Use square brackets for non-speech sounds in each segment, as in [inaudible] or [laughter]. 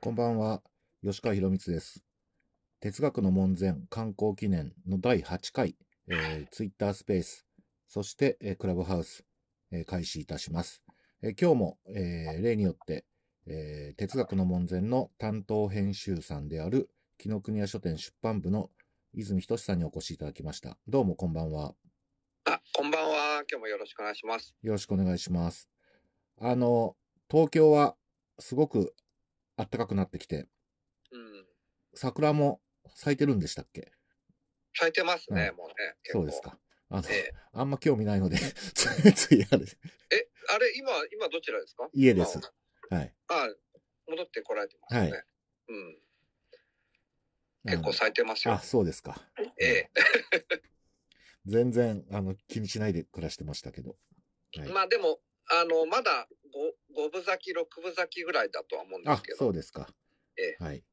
こんばんは、吉川博光です。哲学の門前観光記念の第8回、えー、ツイッタースペース、そして、えークラブハウス、えー開始いたします。えー今日も、えー例によって、えー哲学の門前の担当編集さんである紀ノ国屋書店出版部の泉仁さんにお越しいただきました。どうもこんばんは。あ、こんばんは。今日もよろしくお願いします。よろしくお願いします。あの、東京はすごく暖かくなってきて、うん。桜も咲いてるんでしたっけ？咲いてますね、うんもうね。そうです。か。あの、えあんま興味ないので、ついついあれ、え、え、あれ、今、今どちらですか？家です。今はい。あ、戻ってこられてますね。はいうん。結構咲いてますあ、よ。そうですか。ええ。全然、あの、気にしないで暮らしてましたけど。はいまあでも、あの、まだ5、5分咲き、6分咲きぐらいだとは思うんであすけ、ど。そうですか。えはい。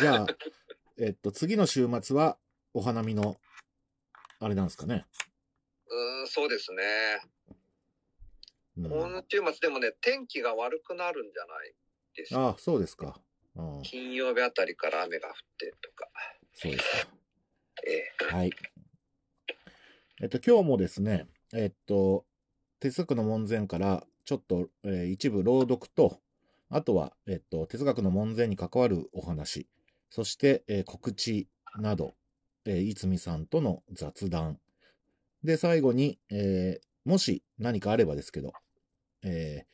じゃあ、[laughs] えっと、次の週末は、お花見の、あれなんですかね。うーん、そうですね。うん、今週末でもね、天気が悪くなるんじゃないですか。あ、そうですか。うん、金曜日あたりから雨が降ってとか。そうですええ。か。はい。えっと、今日もですね、えっと、哲学の門前から、ちょっと、えー一部朗読と、あとは、えっと、哲学の門前に関わるお話、そして、えー告知など、えー、いつみさんとの雑談。で、最後に、えーもし何かあればですけど、えー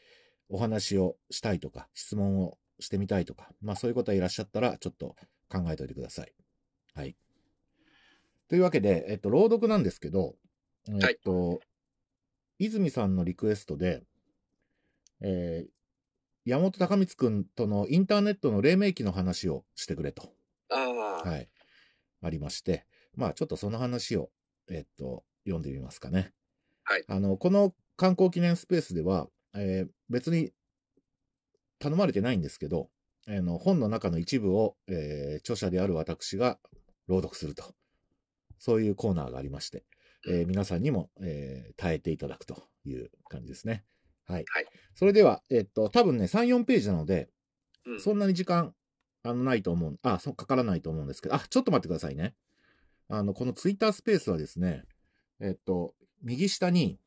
お話をしたいとか、質問をしてみたいとか、まあそういう方いらっしゃったら、ちょっと考えておいてください。はい。というわけで、えっと、朗読なんですけど、えっと、泉さんのリクエストで、えー山本隆光くんとのインターネットの黎明期の話をしてくれと、ああ、はい、ありまして、まあちょっとその話を、えっと、読んでみますかね。はい。あの、この観光記念スペースでは、えー別に頼まれてないんですけど、あの本の中の一部を、えー著者である私が朗読すると。そういうコーナーがありまして、えー皆さんにも、えー耐えていただくという感じですね。はい。はいそれでは、えっと、多分ね、3、4ページなので、うん。そんなに時間、あの、ないと思う、あ、そう、かからないと思うんですけど、あ、ちょっと待ってくださいね。あの、このツイッタースペースはですね、えっと、右下に、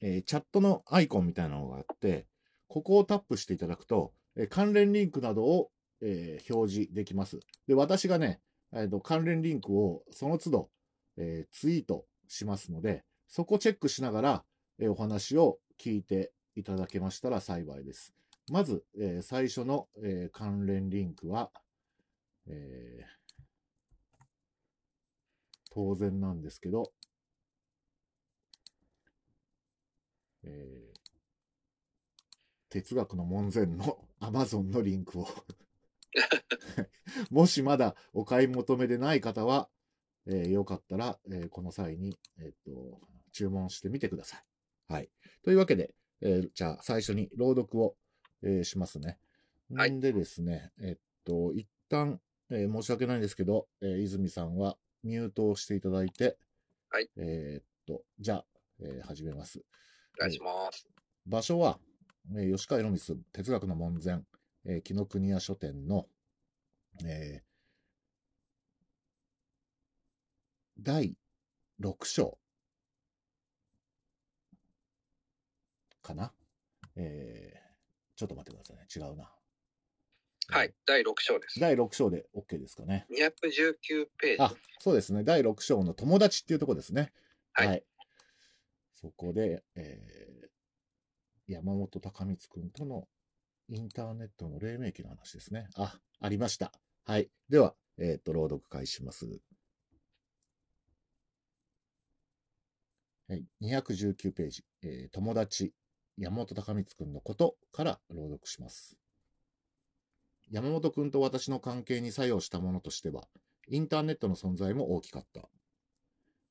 えーチャットのアイコンみたいなのがあって、ここをタップしていただくと、えー関連リンクなどを、えー表示できます。で、私がね、えーと関連リンクをその都度、えーツイートしますので、そこチェックしながら、えお話を聞いていただけましたら幸いです。まず、え最初の、え関連リンクは、えー当然なんですけど、えー哲学の門前の [laughs] Amazon のリンクを [laughs] もしまだお買い求めでない方は、えーよかったら、えーこの際に、えっと注文してみてください。はい。というわけで、えーじゃあ最初に朗読を、えーしますね。はいんでですね、えっと、一旦、えー申し訳ないんですけど、えー泉さんはミュートをしていただいて、はい。えーっと、じゃあ、えー始めます。お願いします。場所は、えー吉川博光哲学の門前、えー紀ノ国屋書店の、えー第6章かな、えーちょっと待ってくださいね。違うな。はい。第6章です。第6章で OK ですかね。219ページ。あ、そうですね。第6章の友達っていうところですね。はいそこで、えー山本隆光くんとのインターネットの黎明期の話ですね。あ、ありました。はい。では、えっ、と、朗読開始します。はい。219ページ。えー友達、山本隆光くんのことから朗読します。山本くんと私の関係に作用したものとしては、インターネットの存在も大きかった。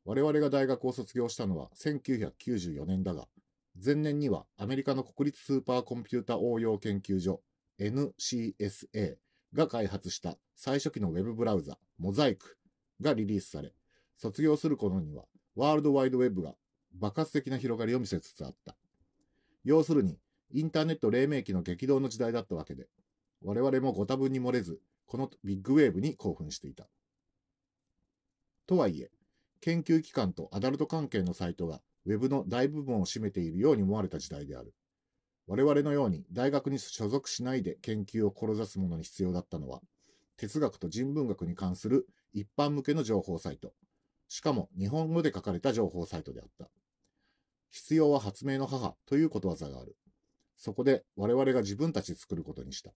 我々が大学を卒業したのは1994年だが、前年にはアメリカの国立スーパーコンピュータ応用研究所 NCSA が開発した最初期のウェブブラウザモザイクがリリースされ、卒業する頃にはワールドワイドウェブが爆発的な広がりを見せつつあった。要するに、インターネット黎明期の激動の時代だったわけで、我々もご多分に漏れず、このビッグウェーブに興奮していた。とはいえ、研究機関とアダルト関係のサイトがウェブの大部分を占めているように思われた時代である。我々のように大学に所属しないで研究を志す者に必要だったのは、哲学と人文学に関する一般向けの情報サイト、しかも日本語で書かれた情報サイトであった。必要は発明の母ということわざがある。そこで我々が自分たち作ることにした。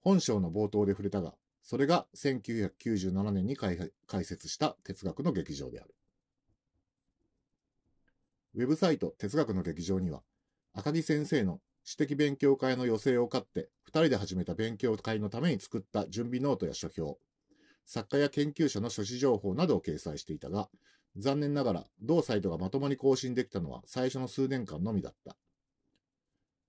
本章の冒頭で触れたが、それが1997年に開設した哲学の劇場である。ウェブサイト哲学の劇場には、赤木先生の私的勉強会の予定を買って、二人で始めた勉強会のために作った準備ノートや書評、作家や研究者の書誌情報などを掲載していたが、残念ながら同サイトがまともに更新できたのは最初の数年間のみだった。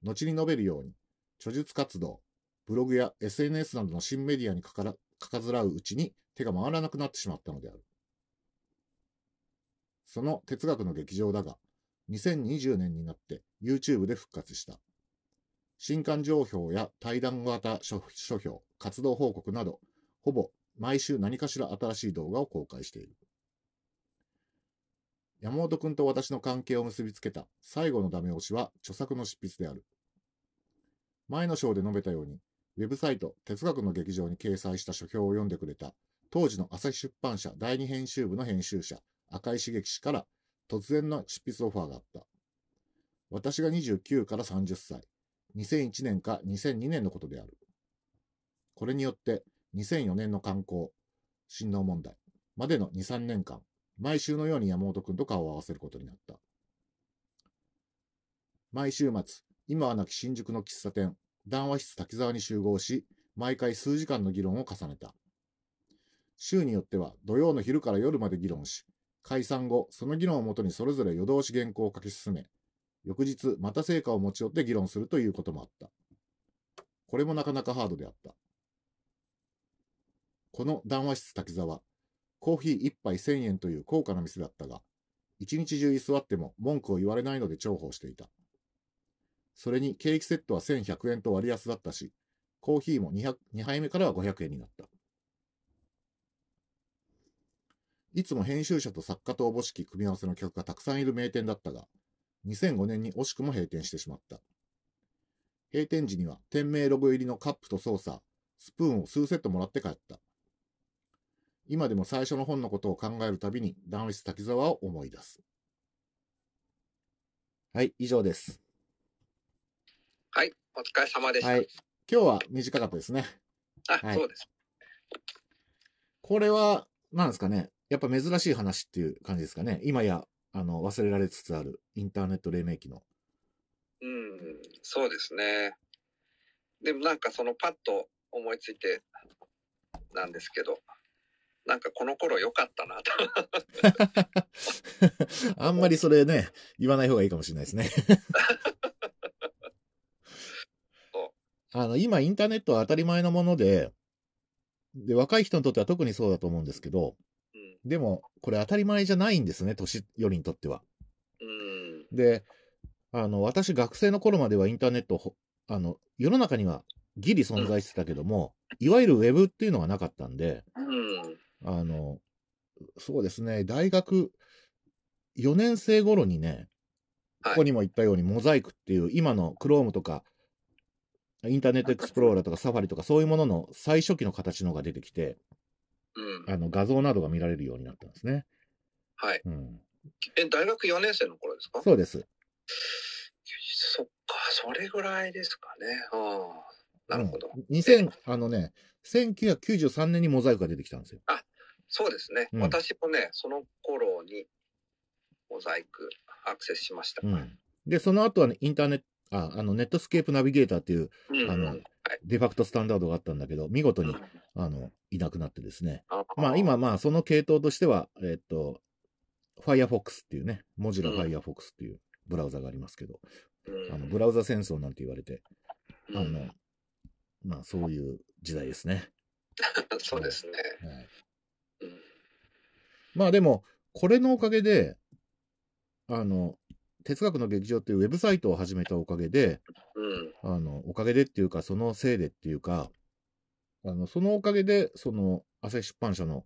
後に述べるように、著述活動、ブログや SNS などの新メディアにかからかかずらううちに手が回らなくなってしまったのである。その哲学の劇場だが、2020年になって YouTube で復活した。新刊情報や対談型書書評、活動報告など、ほぼ毎週何かしら新しい動画を公開している。山本くんと私の関係を結びつけた最後のダメ押しは著作の執筆である。前の章で述べたように、ウェブサイト哲学の劇場に掲載した書評を読んでくれた当時の朝日出版社第二編集部の編集者赤井茂樹氏から突然の執筆オファーがあった。私が29から30歳、2001年か2002年のことである。これによって2004年の観光、振動問題までの2、3年間、毎週のように山本くんと顔を合わせることになった。毎週末、今はなき新宿の喫茶店、談話室滝沢に集合し、毎回数時間の議論を重ねた。週によっては土曜の昼から夜まで議論し、解散後、その議論をもとにそれぞれ夜通し原稿を書き進め、翌日また成果を持ち寄って議論するということもあった。これもなかなかハードであった。この談話室滝沢、コーヒー一杯1000円という高価な店だったが、一日中居座っても文句を言われないので重宝していた。それにケーキセットは1100円と割安だったし、コーヒーも 200, 2杯目からは500円になった。いつも編集者と作家とおぼしき組み合わせの客がたくさんいる名店だったが、2005年に惜しくも閉店してしまった。閉店時には店名ロゴ入りのカップとソーサー、スプーンを数セットもらって帰った。今でも最初の本のことを考えるたびに、談話室滝沢を思い出す。はい、以上です。はい、お疲れ様でした。はい。今日は短かったですね。あ、はいそうです。これは、なんですかね？やっぱ珍しい話っていう感じですかね？今や、あの、忘れられつつあるインターネット黎明期の。うん、そうですね。でもなんかそのパッと思いついてなんですけど、なんかこの頃良かったなと。[laughs] あんまりそれね、言わない方がいいかもしれないですねそ。あの、今インターネットは当たり前のもので、で、若い人にとっては特にそうだと思うんですけど、うん、でも、これ当たり前じゃないんですね、年寄りにとっては。うん、で、あの、私学生の頃まではインターネットほ、あの、世の中にはギリ存在してたけども、いわゆるウェブっていうのがなかったんで、うん、あの、そうですね、大学4年生頃にね、はいここにも言ったようにモザイクっていう今の Chrome とか、インターネットエクスプローラーとかサファリとかそういうものの最初期の形のが出てきて、うん。あの画像などが見られるようになったんですね。はい。うん。え、大学4年生の頃ですか？そうです。そっか、それぐらいですかね。ああ、なるほど。うん、2000、あのね、1993年にモザイクが出てきたんですよ。そうですね。うん私もね、その頃にモザイクアクセスしました。うん。で、その後はね、インターネット、あ、あの、ネットスケープナビゲーターっていううんあのはいデファクトスタンダードがあったんだけど、見事にうん、あの、いなくなってですね。あまあ今、まあその系統としては、えっと、Firefox っていうね、モジュラうん Firefox っていうブラウザがありますけど、うんあの、ブラウザ戦争なんて言われて、あうんの、まあそういう時代ですね。[laughs] そうですね。はい。うんまあでも、これのおかげで、あの、哲学の劇場っていうウェブサイトを始めたおかげで、うん。あの、おかげでっていうか、そのせいでっていうか、あの、そのおかげで、その、朝日出版社の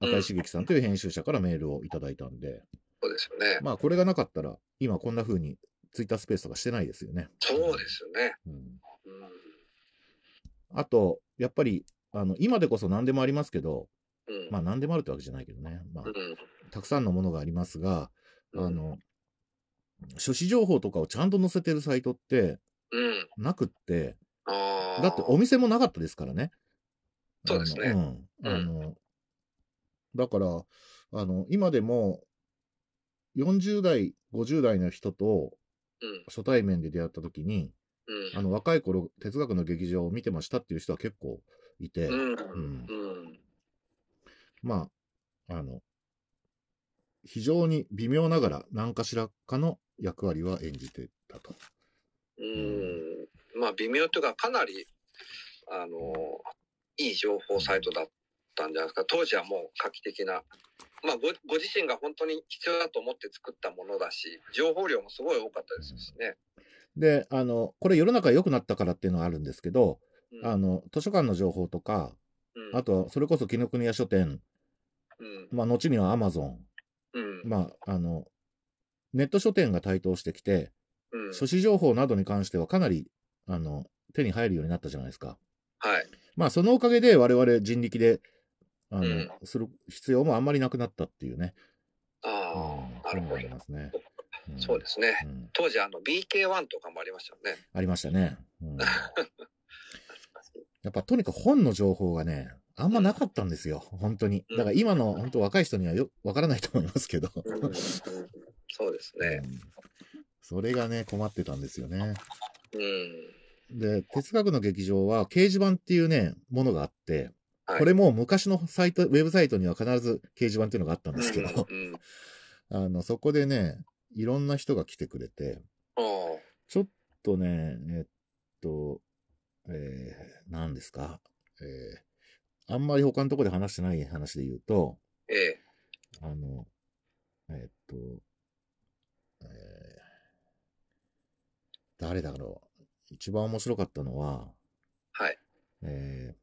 赤井茂樹さんという編集者からメールをいただいたんで、そうですよね。まあ、これがなかったら、今こんな風にツイッタースペースとかしてないですよね。そうですよね。うん。うん。あと、やっぱり、あの、今でこそ何でもありますけど、うん。まあ何でもあるってわけじゃないけどね。まあう、ん。たくさんのものがありますが、うんあの、書誌情報とかをちゃんと載せてるサイトってうん。なくって。だってお店もなかったですからね。そうですねあのうん。あの、だから、あの、今でも、40代、50代の人とうん。初対面で出会った時に、うん。あの、若い頃、哲学の劇場を見てましたっていう人は結構いて、うん。んうん。まあ、あの、非常に微妙ながら何かしらかの役割は演じてたと。うん。まあ、微妙というか、かなり、あの、いい情報サイトだったんじゃないですか。当時はもう画期的な。まあご、ご自身が本当に必要だと思って作ったものだし、情報量もすごい多かったですしね。で、あの、これ世の中良くなったからっていうのはあるんですけど、うんあの、図書館の情報とか、うんあとは、それこそ紀ノ国屋書店、うん。まあ、後にはアマゾン、うん。まあ、あの、ネット書店が台頭してきて、うん。書誌情報などに関してはかなり、あの、手に入るようになったじゃないですか。はい。まあ、そのおかげで我々人力で、あの、うんする必要もあんまりなくなったっていうね。あうんあ、なるほどあり。ますね。んそうですね。うん当時、あの、BK1 とかもありましたよね。ありましたね。うん [laughs] やっぱとにかく本の情報がね、あんまなかったんですよ。本当に。だから今の本当若い人にはよ、わからないと思いますけど。そうですね。うんそれがね、困ってたんですよね。うん。で、哲学の劇場は掲示板っていうね、ものがあって、はいこれも昔のサイト、ウェブサイトには必ず掲示板っていうのがあったんですけど、[laughs] あの、そこでね、いろんな人が来てくれて、ちょっとね、えっと、えー、何ですか、えー、あんまり他のところで話してない話で言うと、ええ。あの、えっと、えー、誰だろう？一番面白かったのは、はい。え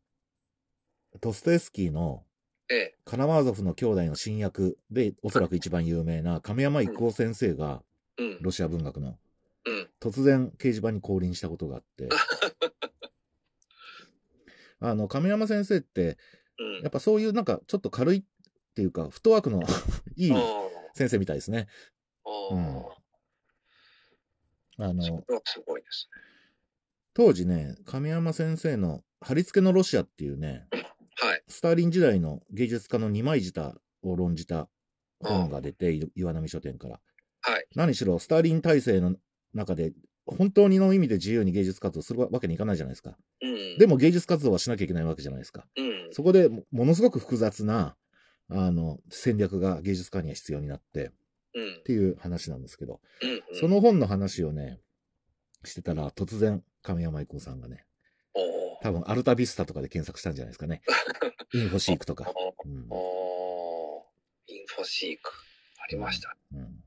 ー、トエフスキーのええ。カナマーゾフの兄弟の新訳で、おそらく一番有名な亀山郁夫先生が、うん。ロシア文学の、うん。突然掲示板に降臨したことがあって、[laughs] あの、亀山先生って、うん。やっぱそういうなんかちょっと軽いっていうか、フットワークの [laughs] いいあ先生みたいですね。あ。うんあの、すごいです当時ね、亀山先生の貼り付けのロシアっていうね、ね。[laughs] はい。スターリン時代の芸術家の二枚舌を論じた本が出て、い岩波書店から。はい。何しろ、スターリン体制の中で、本当にの意味で自由に芸術活動するわけにいかないじゃないですか。うん。でも芸術活動はしなきゃいけないわけじゃないですか。うん。そこでもものすごく複雑な、あの、戦略が芸術家には必要になって、うんっ。ていう話なんですけど、うん。その本の話をね、してたら、突然、亀山郁夫さんがね。多分、アルタビスタとかで検索したんじゃないですかね。[laughs] インフォシークとか。うん。インフォシーク。ありました。うん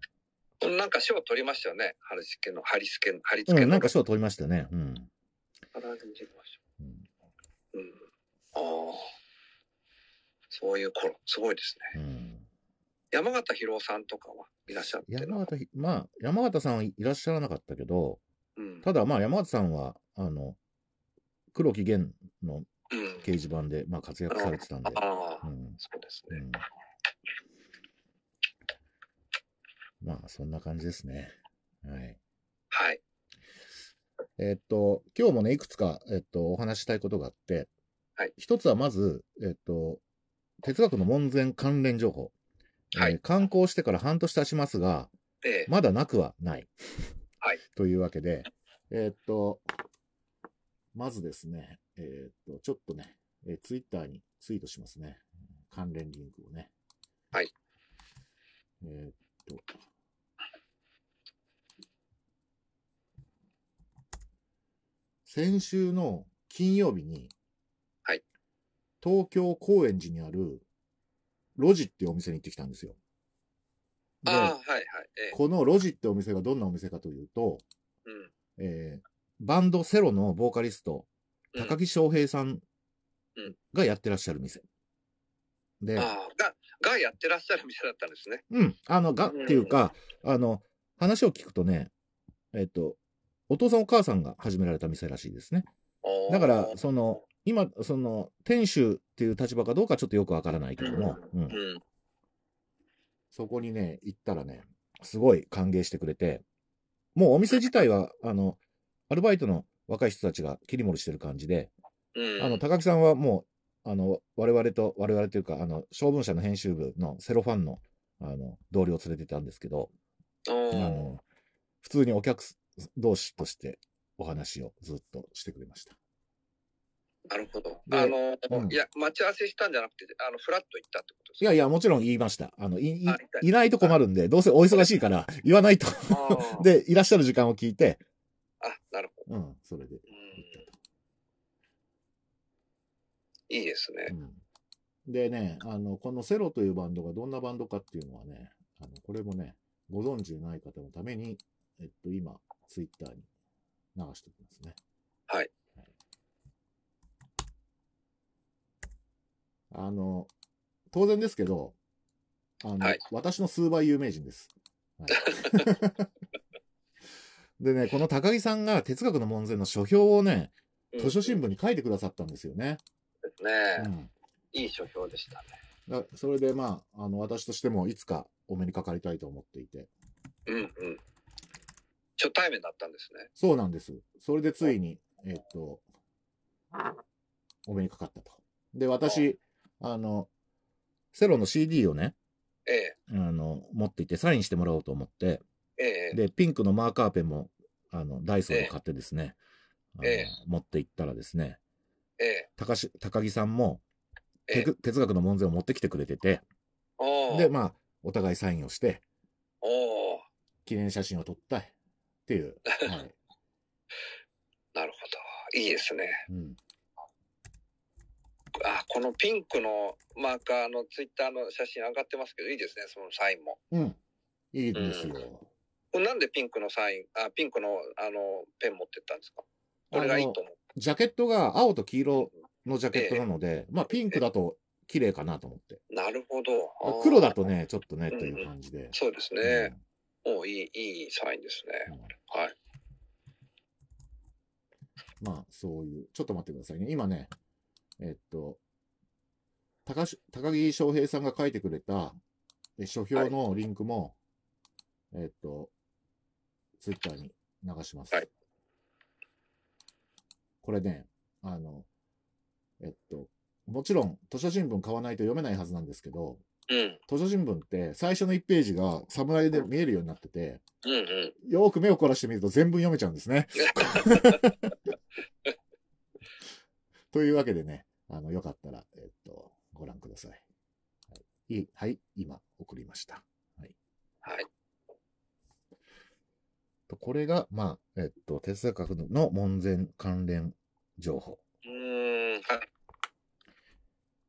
なんか賞取りましたよね。貼り付けの、貼り付けの、貼り付けうん、の。なんか賞取りましたね。うん。うんうん。ああ。そういう頃、すごいですね。うん、山形博さんとかはいらっしゃってる山形ひ、まあ、山形さんはいらっしゃらなかったけど、うん。ただまあ山形さんは、あの、黒木源のうん。掲示板で、まあ活躍されてたんで。ああ、うん。そうですね。うん。まあ、そんな感じですね。はい。はい。えっと、今日もね、いくつか、えっと、お話ししたいことがあって、はい一つはまず、えっと、哲学の門前関連情報。はいえー刊行してから半年経ちますが、ええ。まだなくはない。はい。というわけで、えーっと、まずですね、えーっと、ちょっとね、えー、ツイッターにツイートしますね。関連リンクをね。はい。えーっと、先週の金曜日に、はい。東京高円寺にある、ロジっていうお店に行ってきたんですよ。でああ、はいはい。ええ。このロジってお店がどんなお店かというと、うん。えーバンドセロのボーカリスト、うん高木翔平さんうんがやってらっしゃる店。で、ああ、が、がやってらっしゃる店だったんですね。うん、あの、が、うんっていうか、あの、話を聞くとね、えっと、お父さんお母さんが始められた店らしいですね。だから、その、今、その、店主っていう立場かどうかちょっとよくわからないけども、うんうん。そこにね、行ったらね、すごい歓迎してくれて、もうお店自体は、あの、アルバイトの若い人たちが切り盛りしてる感じで、うん。あの、高木さんはもう、あの、我々と、我々というか、あの、小文社の編集部のセロファンの、あの、同僚を連れてたんですけど、おあーの、普通にお客同士としてお話をずっとしてくれました。なるほど。であの、うんいや、待ち合わせしたんじゃなくて、あの、フラッと行ったってことですいやいや、もちろん言いました。あの、い、いいいないと困るんで、どうせお忙しいから言わないと。[laughs] で、いらっしゃる時間を聞いて、あ、なるほど。うん、それで。うんいいですね。うん、でね、あの、このセロというバンドがどんなバンドかっていうのはね、あの、これもね、ご存知でない方のために、えっと、今、ツイッターに流しておきますね。はい。あの、当然ですけど、あの、はい私の数倍有名人です。はい [laughs] でね、この高木さんが哲学の門前の書評をね、図書新聞に書いてくださったんですよね。ですね、うんいい書評でしたね。だそれでまあ、あの、私としてもいつかお目にかかりたいと思っていて。うんうん。初対面だったんですね。そうなんです。それでついに、えっと、お目にかかったと。で、私、あの、セロの CD をね、ええ、あの、持っていてサインしてもらおうと思って、ええ、で、ピンクのマーカーペンも、あの、ダイソーで買ってですね、ええ持って行ったらですね、ええ、高し高木さんも、ええて哲学の門前を持ってきてくれてて、で、まあ、お互いサインをして、記念写真を撮ったっていう。[laughs] はい。なるほど。いいですね。うん。あ、このピンクのマーカーのツイッターの写真上がってますけど、いいですね、そのサインも。うん。いいんですよ。これなんでピンクのサイン、あ、ピンクの、あの、ペン持ってったんですか？これがいいと思う。ジャケットが青と黄色のジャケットなので、まあピンクだと綺麗かなと思って。なるほど。黒だとね、ちょっとね、という感じで。そうですね。おいい、いいサインですね。うんうんはい。まあ、そういう、ちょっと待ってくださいね。今ね、えっと、高し高木翔平さんが書いてくれた、え書評のリンクも、えっと、ツイッターに流します。はいこれね、あの、えっと、もちろん図書新聞買わないと読めないはずなんですけど、うん。図書新聞って最初の1ページが侍で見えるようになってて、うんうん。よーく目を凝らしてみると全文読めちゃうんですね。[laughs] というわけでね、あの、よかったら、えっと、ご覧ください。はい、いはい、今、送りました。はい。はい。とこれが、まあ、えっと、哲学の門前関連情報。うーん。は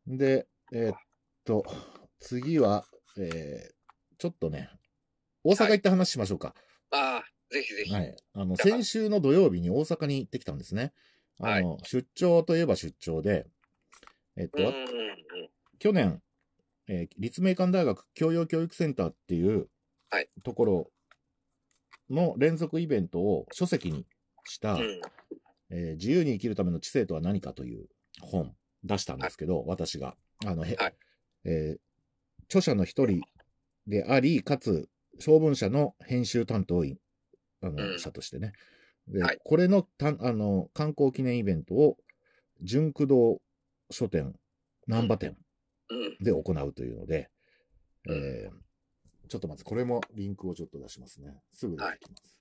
い。で、えっと、次は、えー、ちょっとね、大阪行った話しましょうか。ああ、ぜひぜひ。はい。あの、先週の土曜日に大阪に行ってきたんですね。あの、出張といえば出張で、えっと。去年、えー立命館大学教養教育センターっていうはいところの連続イベントを書籍にした、うん。えー自由に生きるための知性とは何かという本出したんですけど、私が。あの、へはいえー著者の一人であり、かつ、小文社の編集担当員、あの、うん者としてね。で、はいこれのたあの観光記念イベントを、純駆動書店、難波店うん。で行うというので、うんえーちょっとまずこれもリンクをちょっと出しますね。すぐ出てきます。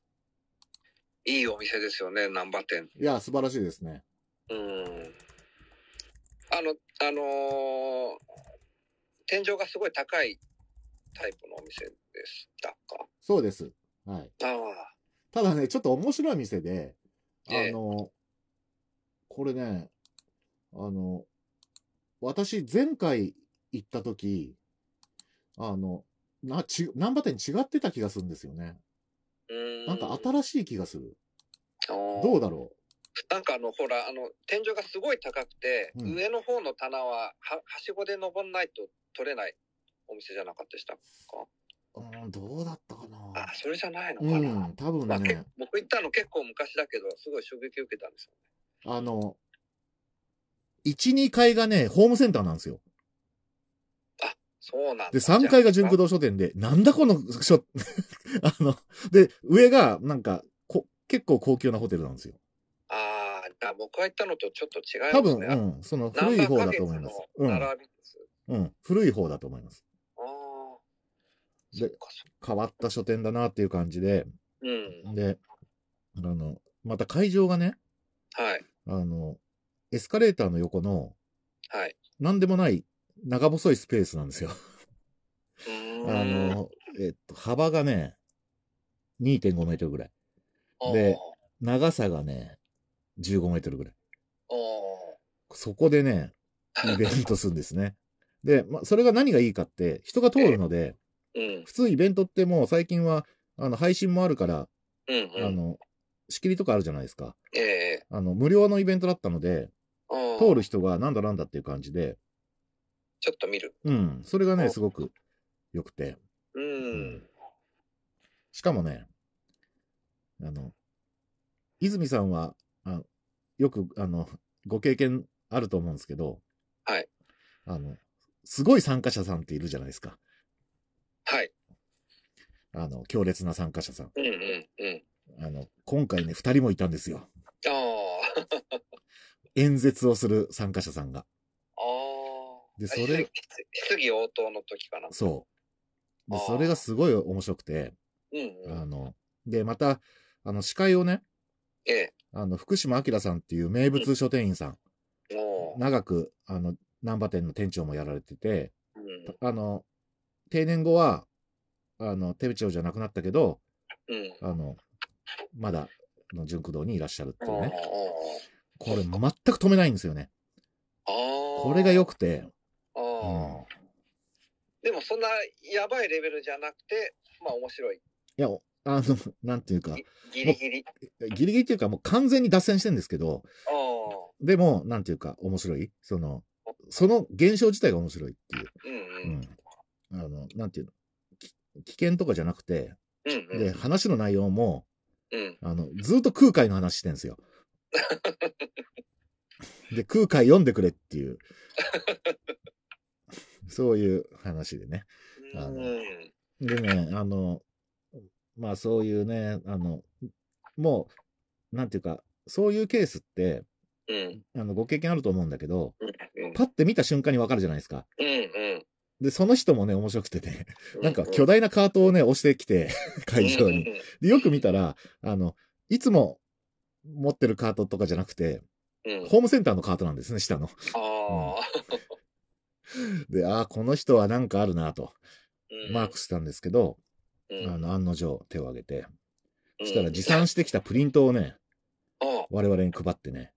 いいお店ですよね、難波店。い、や、素晴らしいですね。うん。あの、あのー天井がすごい高いタイプのお店でしたか？そうです。はい。ああ。ただね、ちょっと面白い店で、あええの、これね、あの、私、前回行った時、あの、な、ち、難波店違ってた気がするんですよね。うーん。なんか新しい気がする。どどうだろなんかあの、ほら、あの、天井がすごい高くて、うん上の方の棚は、は、はしごで登んないと取れないお店じゃなかったでしたう。うん、どうだったかな。あ、それじゃないのうかな。ん、多分まあ、僕行ったの結構昔だけど、すごい衝撃を受けたんですよ。あの、1、2階がね、ホームセンターなんですよ。そうなんだ。で、3階が純駆動。動書店で、なんだこの書、[laughs] あの、で、上が、なんか、こ結構高級なホテルなんですよ。ああ、じゃあ僕が行ったのとちょっと違いますね。多分、うん、その古い方だと思います。うん。うん、古い方だと思います。ああ。で変わった書店だなっていう感じで、うん。で、あの、また会場がね、はい。あの、エスカレーターの横の、はい。なんでもない長細いスペースなんですよ。あ、の、えっと、幅がね、2.5メートルぐらい。で長さがね、15メートルぐらい。おそこでね、イベントするんですね。で、まあ、それが何がいいかって、人が通るので、ーうん。普通イベントってもう最近は、あの、配信もあるから、うん。うん。あの、仕切りとかあるじゃないですか。ええあの、無料のイベントだったので、うん通る人がなんだなんだっていう感じで、ちょっと見る。うん、それがね、うんすごく良くて。うん。しかもね、あの、泉さんは、あよく、あの、ご経験あると思うんですけど、はい。あの、すごい参加者さんっているじゃないですか。はい。あの、強烈な参加者さん。うんうんうん。あの、今回ね、二人もいたんですよ。ああ。[laughs] 演説をする参加者さんが。でそれ質質疑応答の時かな。そう。でそれがすごい面白くて、うんうん。あの、で、また、あの、司会をね、ええ。あの、福島明さんっていう名物書店員さん、おー長く、あの、難波店の店長もやられてて、うん。あの、定年後は、あの、店長じゃなくなったけど、うん。あの、まだ、あの純駆動にいらっしゃるっていうあね。これ全く止めないんですよね。あ。これが良くて、でもそんなやばいレベルじゃなくて、まあ面白い。いや、あの、なんていうか、ギリギリ。ギリギリっていうかもう完全に脱線してるんですけど、ああ。でも、なんていうか、面白い？その、その現象自体が面白いっていう。うんううん。ん。あの、なんていうの？き危険とかじゃなくて、うんうん。で、話の内容も、うん。あの、ずっと空海の話してんですよ。[laughs] で、空海読んでくれっていう、[laughs] そういう話でね。あのうん。でね、あの、まあそういうね、あの、もう、なんていうか、そういうケースって、うん。あの、ご経験あると思うんだけど、うん。パッて見た瞬間にわかるじゃないですか。うんうん。で、その人もね、面白くてね、うなんか巨大なカートをね、押してきて、[laughs] 会場に。。で、よく見たら、あの、いつも持ってるカートとかじゃなくて。ホームセンターのカートなんですね、下の。ああ。[laughs] で、ああ、この人はなんかあるなと、うん。マークしたんですけど、うん。あの、案の定手を挙げて、うん。そしたら持参してきたプリントをね、あ我々に配ってね、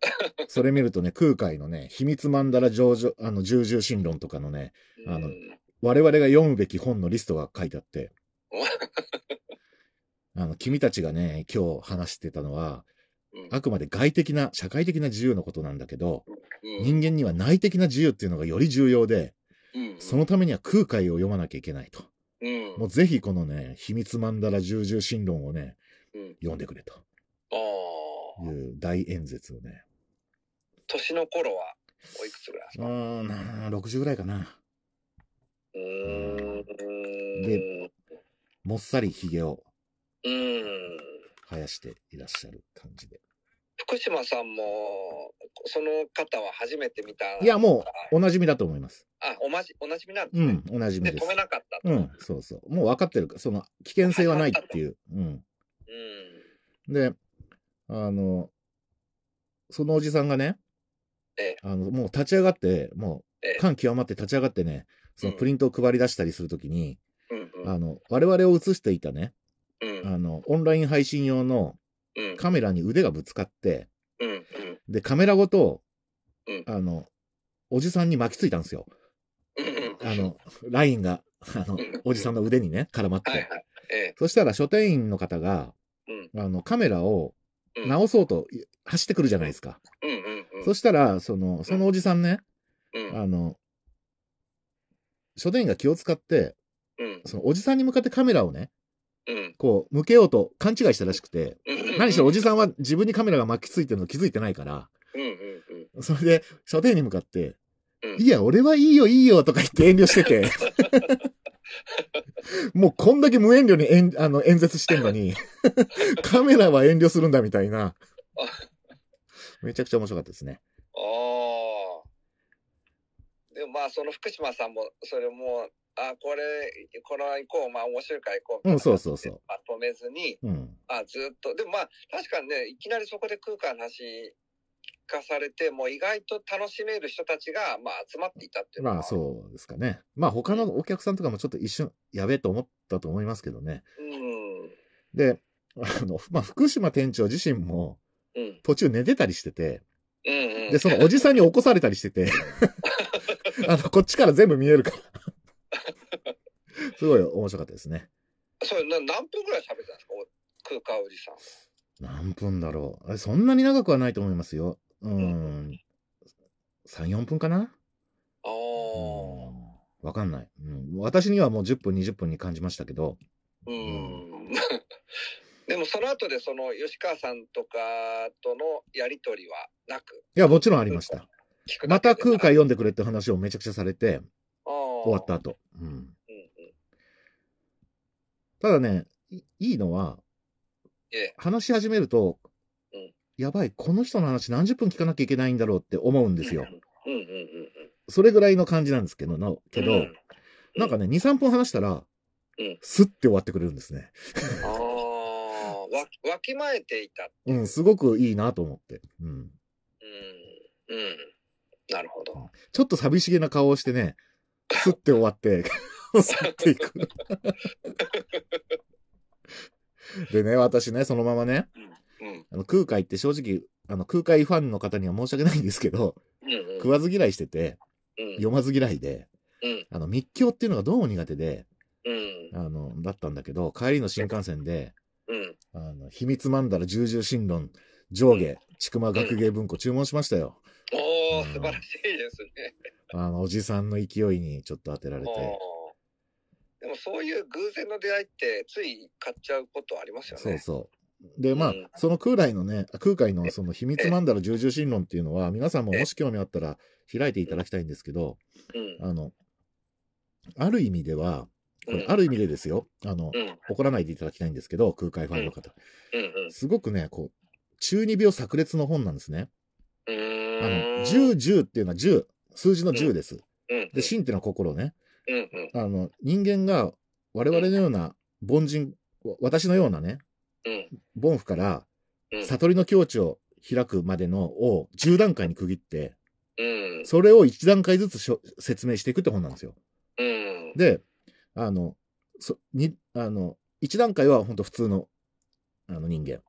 [laughs] それ見るとね、空海のね、秘密曼荼羅上々、あの、重々心論とかのね、あのうん。我々が読むべき本のリストが書いてあって、[laughs] あの、君たちがね、今日話してたのは、うんあくまで外的な、社会的な自由のことなんだけど、うん人間には内的な自由っていうのがより重要で、うんそのためには空海を読まなきゃいけないと。うんもうぜひこのね、秘密曼荼羅重々心論をね、うん読んでくれとああ。いう大演説をね。年の頃はおいくつぐらいですうかーん、な60ぐらいかな。うーん。でもっさり髭をうん。生やしていらっしゃる感じで。福島さんも、その方は初めて見た。いや、もう、おなじみだと思います。あ、おまじ、おなじみなんですね。うん、おなじみで、止。めなかったと。うん、そうそう。もう分かってるか、その、危険性はないっていう。うん。うん。で、あの、そのおじさんがねええ、あの、もう立ち上がって、もええう、感極まって立ち上がってね、そのプリントを配り出したりするときに、うんうん。あの、我々を映していたね、うん。あの、オンライン配信用のうん。カメラに腕がぶつかって。で、カメラごとうん、あの、おじさんに巻きついたんですよ。うん。あの、ラインがあのうん、おじさんの腕にね、絡まって。はいはい。ええ。そしたら書店員の方が、うん。あの、カメラをうん直そうと走ってくるじゃないですか。そしたら、その、そのおじさんね、うん。あの、書店員が気を使って、うん。そのおじさんに向かってカメラをね、うん。こう、向けようと勘違いしたらしくて、うん。何しろおじささんは自分にカメラが巻きついてるの気づいてないから。それで書店員に向かって、うんいや、俺はいいよいいよとか言って遠慮してて、[laughs] もうこんだけ無遠慮に演あの演説してんのに、カメラは遠慮するんだみたいな。めちゃくちゃ面白かったですね。ああ。でもまあ、その福島さんも、それも、あこれ、この行こう、まあ面白いから行こう。うんそうそうそう。まとめずに、うん。あずっと、でもまあ、確かにね、いきなりそこで空間の話聞かされて、もう意外と楽しめる人たちが、まあ集まっていたっていうのは。まあそうですかね。まあ他のお客さんとかもちょっと一瞬やべえと思ったと思いますけどね。うん。で、あの、まあ福島店長自身もうん。途中寝てたりしてて、うんうん。で、そのおじさんに起こされたりしてて、[laughs] あの、こっちから全部見えるから。すごい面白かったですね。それな何分ぐらい喋ってたんですか？お空間おじさん。何分だろう。そんなに長くはないと思いますよ。うん。3、4分かな？ああ。うんわかんない、うん。私にはもう10分、20分に感じましたけど。うん。[laughs] でもその後でその吉川さんとかとのやりとりはなく？いや、もちろんありました。また空海海読んでくれって話をめちゃくちゃされて、終終わった。後。うん。ただね、いいいのは、ええ。話し始めると、うんやばい、この人の話何十分聞かなきゃいけないんだろうって思うんですよ。うんうんうんうん。それぐらいの感じなんですけど、のけど、うんなんかね、2、3分話したら、うんスッて終わってくれるんですね。ああ、わ、わきまえていた。うん、すごくいいなと思って。うん。うん。うん。なるほど。ちょっと寂しげな顔をしてね、スッて終わって、去っていく。でね、私ね、そのままね、うん。あの空海って正直、あの空海ファンの方には申し訳ないんですけど、うんうん。食わず嫌いしてて、うん。読まず嫌いで、うん。あの密教っていうのがどうも苦手で、うん。あの、だったんだけど、帰りの新幹線で、うん。あの、秘密曼荼羅重々神論、上下、ちくま学芸文庫注文しましたよ。おー、うん素晴らしいですね。あの、おじさんの勢いにちょっと当てられて。でもそういう偶然の出会いってつい買っちゃうことありますよね。そうそう。で、まあ、うんその空来のね、空海のその秘密曼荼羅重々神論っていうのは、皆さんももし興味あったら開いていただきたいんですけど、うん。あの、ある意味では、これうんある意味でですよ、あの、うん。怒らないでいただきたいんですけど、空海ファンの方。すごくね、こう、中二病炸裂の本なんですね。うあ。の、10、10っていうのは10、数字の10です。うん。で、真っていうのは心ね。うん。うん。あの、人間が我々のような凡人、私のようなね、うん。凡夫からうん。悟りの境地を開くまでのを10段階に区切って、うん。それを1段階ずつ説明していくって本なんですよ。うん。で、あの、そに、あの、1段階は本当普通の、あの人間。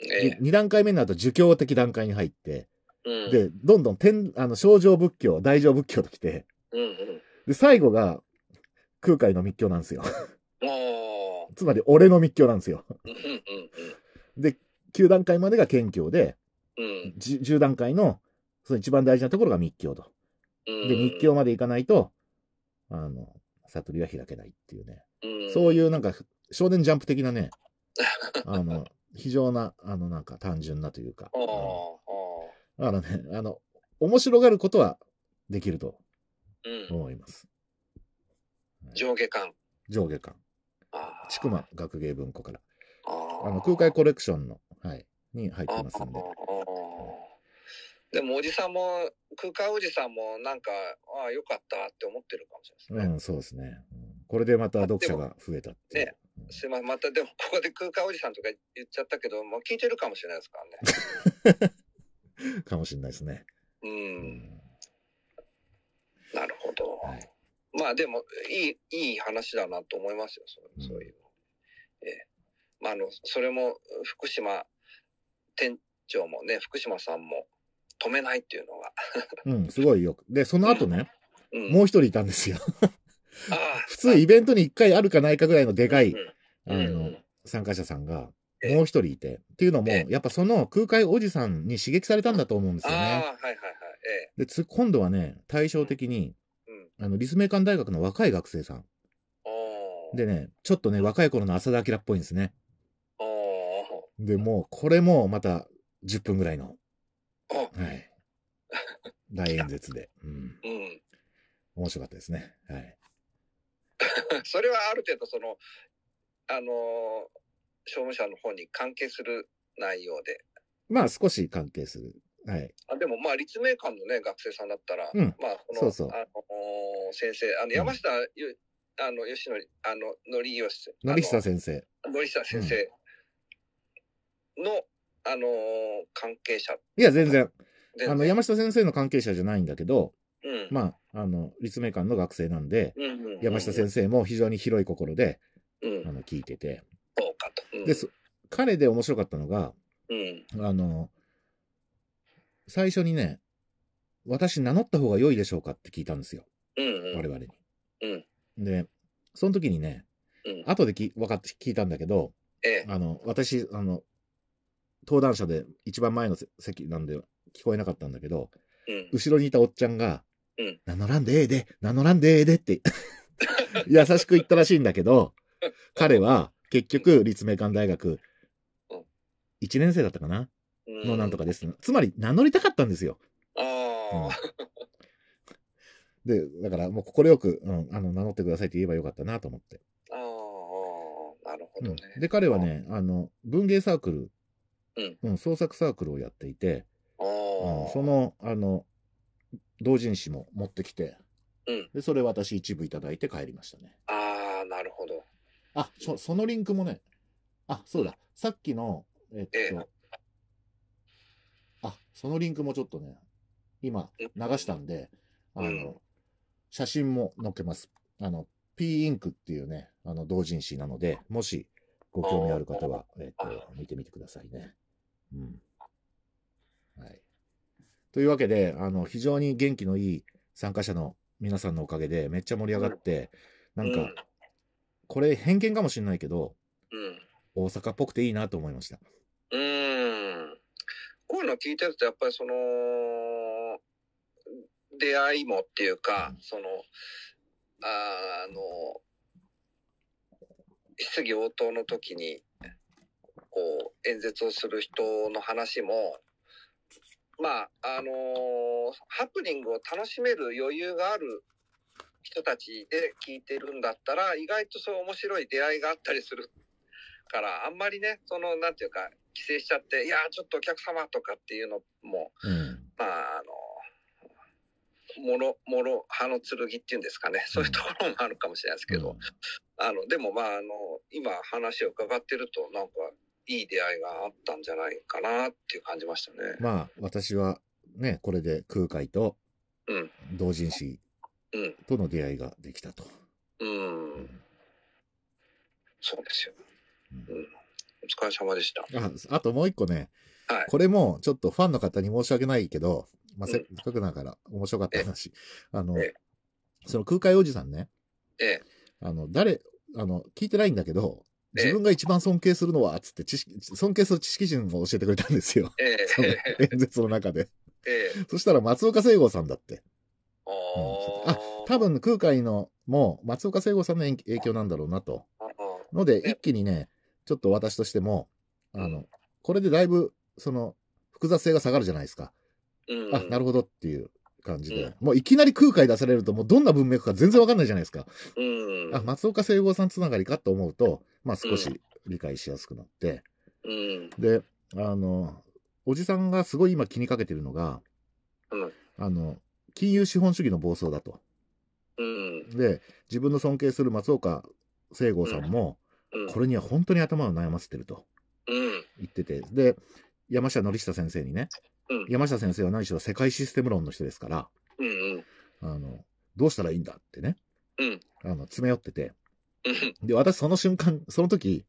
ええ。2段階目になると儒教的段階に入って、うん。で、どんどん天、あの、正常仏教、大乗仏教ときて、うん。うん。で、最後が空海の密教なんですよ。[laughs] つまり俺の密教なんですよ。で、9段階までが謙教で、うん。10, 10段階の、その一番大事なところが密教と。うん。で、密教まで行かないと、あの、悟りは開けないっていうね。うん。そういうなんか、少年ジャンプ的なね、あの、非常な、あの、なんか単純なというか。おー。うんおだからね、あの、面白がることはできると。思います。上下感。上下巻。ちくま学芸文庫から。あの、空海コレクションの、はい、に入ってますんで。でもおじさんも空間おじさんもなんかああよかったって思ってるかもしれないですね。うん、そうですね。うんこれでまた読者が増えたって。ねすいませんまたでもここで空間おじさんとか言っちゃったけどもう聞いてるかもしれないですからね。う [laughs] んかもしれないですね。ううんど。はいまあでもいいいい話だなと思いますよそうそういうの。ええまああのそれも福島店長もね福島さんも止めないっていうのが。うん、すごいよく。で、その後ね、うん、もう一人いたんですよ。ああ [laughs] 普通イベントに一回あるかないかぐらいのでかい、あうんの、参加者さんが、ええもう一人いて。っていうのも、えやっぱその空海おじさんに刺激されたんだと思うんですよね。はいはいはい。えで、つ、今度はね、対照的に。あの、立命館大学の若い学生さん。でね、ちょっとね、若い頃の浅田明っぽいんですね。おで、もう、これもまた10分ぐらいの、はい。大演説で。うん。うん。面白かったですね。はい。[laughs] それはある程度その、あのー、商務者の方に関係する内容で。まあ、少し関係する。はい。あでもまあ、立命館のね、学生さんだったら、うんまあ、この、そうそうあのー先生、あの、山下ゆ、あの、吉典、あの、のりよし、のり久先生。あの森下先生の、あのー関係者。いや、全然。あの、山下先生の関係者じゃないんだけど、うん。まあ、あの、立命館の学生なんで、山下先生も非常に広い心で、うんあ。の、聞いてて。そうかと。うんで、そ彼で面白かったのが、うん。あの、最初にね、私名乗った方が良いでしょうかって聞いたんですよ。我々に。うん。で、その時にね、うん。後でき分かって聞いたんだけど、ええ。あの、私、あの、登壇者で一番前のせ席なんで聞こえなかったんだけど、うん。後ろにいたおっちゃんが、うん名乗らんでええで、名乗らんでええでって、[laughs] 優しく言ったらしいんだけど、彼は結局、立命館大学うん、1年生だったかな？うんのなんとかです。つまり、名乗りたかったんですよ。ああ。で、だからもう快く、うん、あの、名乗ってくださいって言えばよかったなと思って。ああ、なるほうんどね。で、彼はね、あの、文芸サークル、うんうん、創作サークルをやっていて、あうんあ。その、あの、同人誌も持ってきて、うんで、それ私一部いただいて帰りましたね。ああ、なるほど。あ、そそのリンクもね、あ、そうだ、さっきの、えっと、ええあ、そのリンクもちょっとね、今流したんで、あの、うん写真も載っけます。あの、P インクっていうね、あの、同人誌なので、もしご興味ある方は、えっと、見てみてくださいね。うん。はい。というわけで、あの、非常に元気のいい参加者の皆さんのおかげで、めっちゃ盛り上がって、なんか、これ偏見かもしれないけど、うん。大阪っぽくていいなと思いました。うん。うん。こういうの聞いてると、やっぱりその、出会いもっていうか、その、あの、質疑応答の時に、こう、演説をする人の話も、まあ、あのハプニングを楽しめる余裕がある人たちで聞いてるんだったら、意外とそう面白い出会いがあったりするから、あんまりね、その、なんていうか、規制しちゃって、いや、ちょっとお客様とかっていうのも、うん。まあ、あの、もろ、もろ、刃の剣っていうんですかね、そういうところもあるかもしれないですけど、あの、でもまあ、あの、今話を伺ってると、なんか、いい出会いがあったんじゃないかなっていう感じましたね。まあ、私はね、これで空海とうん、同人誌うん、との出会いができたと。うん、そうですよ。うん。うん。お疲れ様でした。ああともう一個ね、はい。これもちょっとファンの方に申し訳ないけど、まあ、せうん。っかくだから面白かった話。あのええ、その空海おじさんね、ええ、あの、誰、あの、聞いてないんだけど、ええ。自分が一番尊敬するのは、つって知識、尊敬する知識人を教えてくれたんですよ。ええ、[laughs] その演説の中で。ええ、そしたら松岡聖吾さんだって。ああ、多分空海のもう松岡聖吾さんの影響なんだろうなと。ので、ね一気にね、ちょっと私としても、あの、これでだいぶ、その、複雑性が下がるじゃないですか。うん、あ、なるほどっていう感じで。うん。もういきなり空海出されると、もうどんな文脈か全然わかんないじゃないですか。うん、あ、松岡聖吾さんつながりかと思うと、まあ少し理解しやすくなって。うん、で、あの、おじさんがすごい今気にかけてるのが、うん。あの、金融資本主義の暴走だと。うん、で、自分の尊敬する松岡聖吾さんも、うん、これには本当に頭を悩ませてるとうん、言ってて、で、山下則久先生にね、うん山下先生は何しろ世界システム論の人ですから、うん、うん、あの、どうしたらいいんだってね、うん、あの、詰め寄ってて、うん、で、私その瞬間、その時、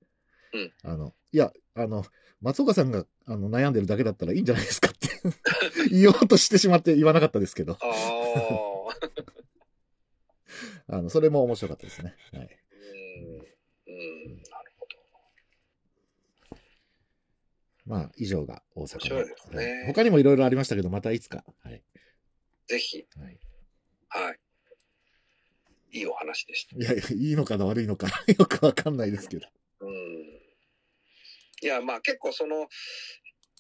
うんあの、いや、あの、松岡さんがあの悩んでるだけだったらいいんじゃないですかって [laughs] 言おうとしてしまって言わなかったですけど、[laughs] あの、それも面白かったですね。はい。うん。うん。なるほど。まあ、以上が大阪面白いですねはい他にもいろいろありましたけど、またいつか。はい。ぜひ、はい、はい。いいお話でした。いやいや、いいのかな、悪いのかな、[laughs] よくわかんないですけど。うん。いや、まあ結構その、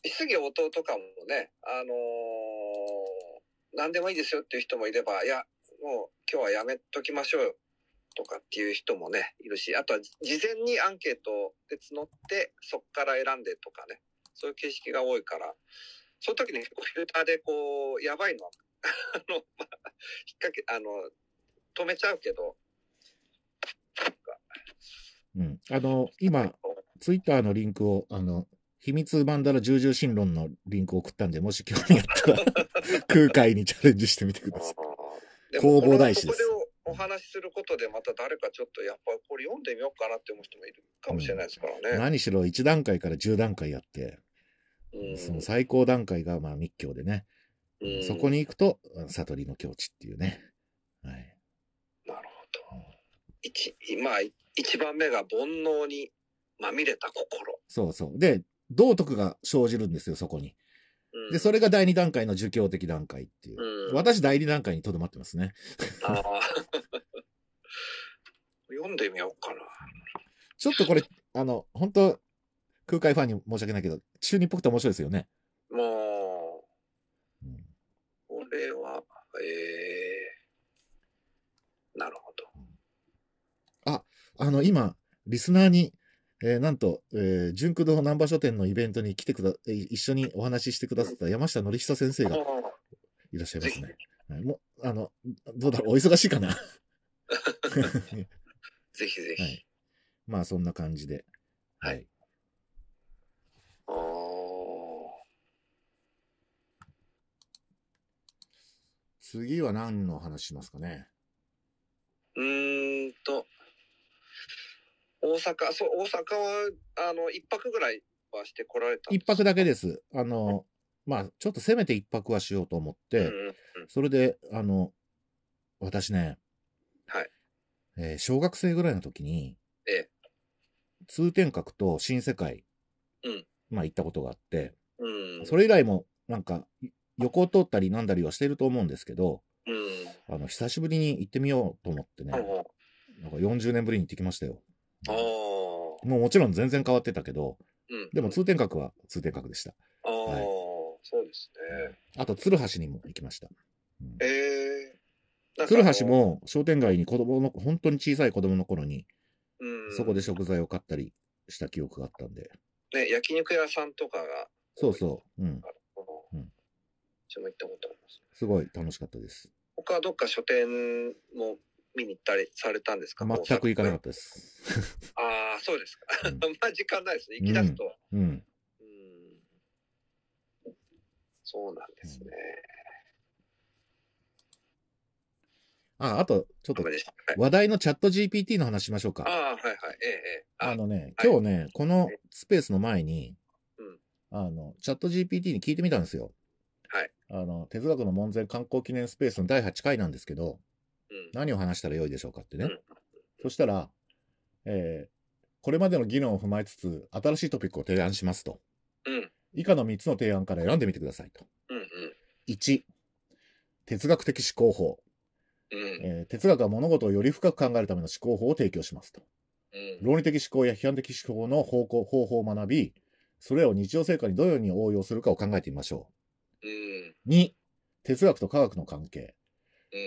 質疑応答とかもね、あのー何でもいいですよっていう人もいれば、いや、もう今日はやめときましょうよとかっていう人もね、いるし、あとは事前にアンケートで募って、そこから選んでとかね、そういう形式が多いから、その時に結構フィルターでこう、やばいのは、あの、まあ、引っ掛け、あの、止めちゃうけど、うん。あの、今、ツイッターのリンクを、あの、秘密マンダラ重々心論のリンクを送ったんで、もし興味あったら、[laughs] 空海にチャレンジしてみてください。でも弘法大師ですお話しすることでまた誰かちょっとやっぱこれ読んでみようかなって思う人もいるかもしれないですからね。何しろ1段階から10段階やって、うんその最高段階がまあ密教でね、うんそこに行くと悟りの境地っていうね。はい。なるほど。一、まあ、一番目が煩悩にまみれた心。そうそう。で、道徳が生じるんですよ、そこに。うんで、それが第2段階の儒教的段階っていう。うん私、第2段階にとどまってますね。ああ。[laughs] 読んでみようかな。ちょっとこれ、あの、本当空海ファンに申し訳ないけど、中二っぽくて面白いですよね。もうこれは、ええなるほど。あの、今、リスナーに、えーなんと、えー、純駆動南波書店のイベントに来てくだ、えー一緒にお話ししてくださった山下則久先生があいらっしゃいますね。はい、もう、あの、どうだろう、お忙しいかな？は [laughs] ぜひぜひ。い。まあ、そんな感じで。はい。あー次は何の話しますかね？うーんと、大阪、そう、大阪は、あの、一泊ぐらいはして来られた一泊だけです。あの、まあ、ちょっとせめて一泊はしようと思って、うんうんうんそれで、あの、私ね、はい。えー小学生ぐらいの時に、ええ通天閣と新世界、うんまあ行ったことがあって、うん。それ以来もなんかい横を通ったりなんだりはしてると思うんですけど、うん。あの、久しぶりに行ってみようと思ってね、あなんか40年ぶりに行ってきましたよ。あ。もうもちろん全然変わってたけど、うん。でも通天閣は通天閣でした。ああ、はいそうですね。あと、鶴橋にも行きました。うんええなんか鶴橋、も商店街に子供の、本当に小さい子供の頃に、うん、そこで食材を買ったりした記憶があったんで。ね、焼肉屋さんとかが、そうそう。うん私も行ったことあります。すごい楽しかったです。他はどっか書店も見に行ったりされたんですか？全く行かなかっったです。た。ああ、そうですか。うん [laughs] まあ時間ないですね。行き出すと。うん。うん。そうなんですね。あ、あと、ちょっと話題のチャット GPT の話しましょうか。ああ、はいはい。ええ、ええ。あのね、はい今日ね、このスペースの前に、うんあの、チャット GPT に聞いてみたんですよ。はい。あの、哲学の門前観光記念スペースの第8回なんですけど、うん。何を話したらよいでしょうかってね。うんそしたら、えーこれまでの議論を踏まえつつ、新しいトピックを提案しますと。うん。以下の3つの提案から選んでみてくださいと。うん。うん。1、哲学的思考法。うん。えー哲学は物事をより深く考えるための思考法を提供しますと。うん。論理的思考や批判的思考の方向方法を学び、それらを日常生活にどのように応用するかを考えてみましょうん。う。2、哲学と科学の関係。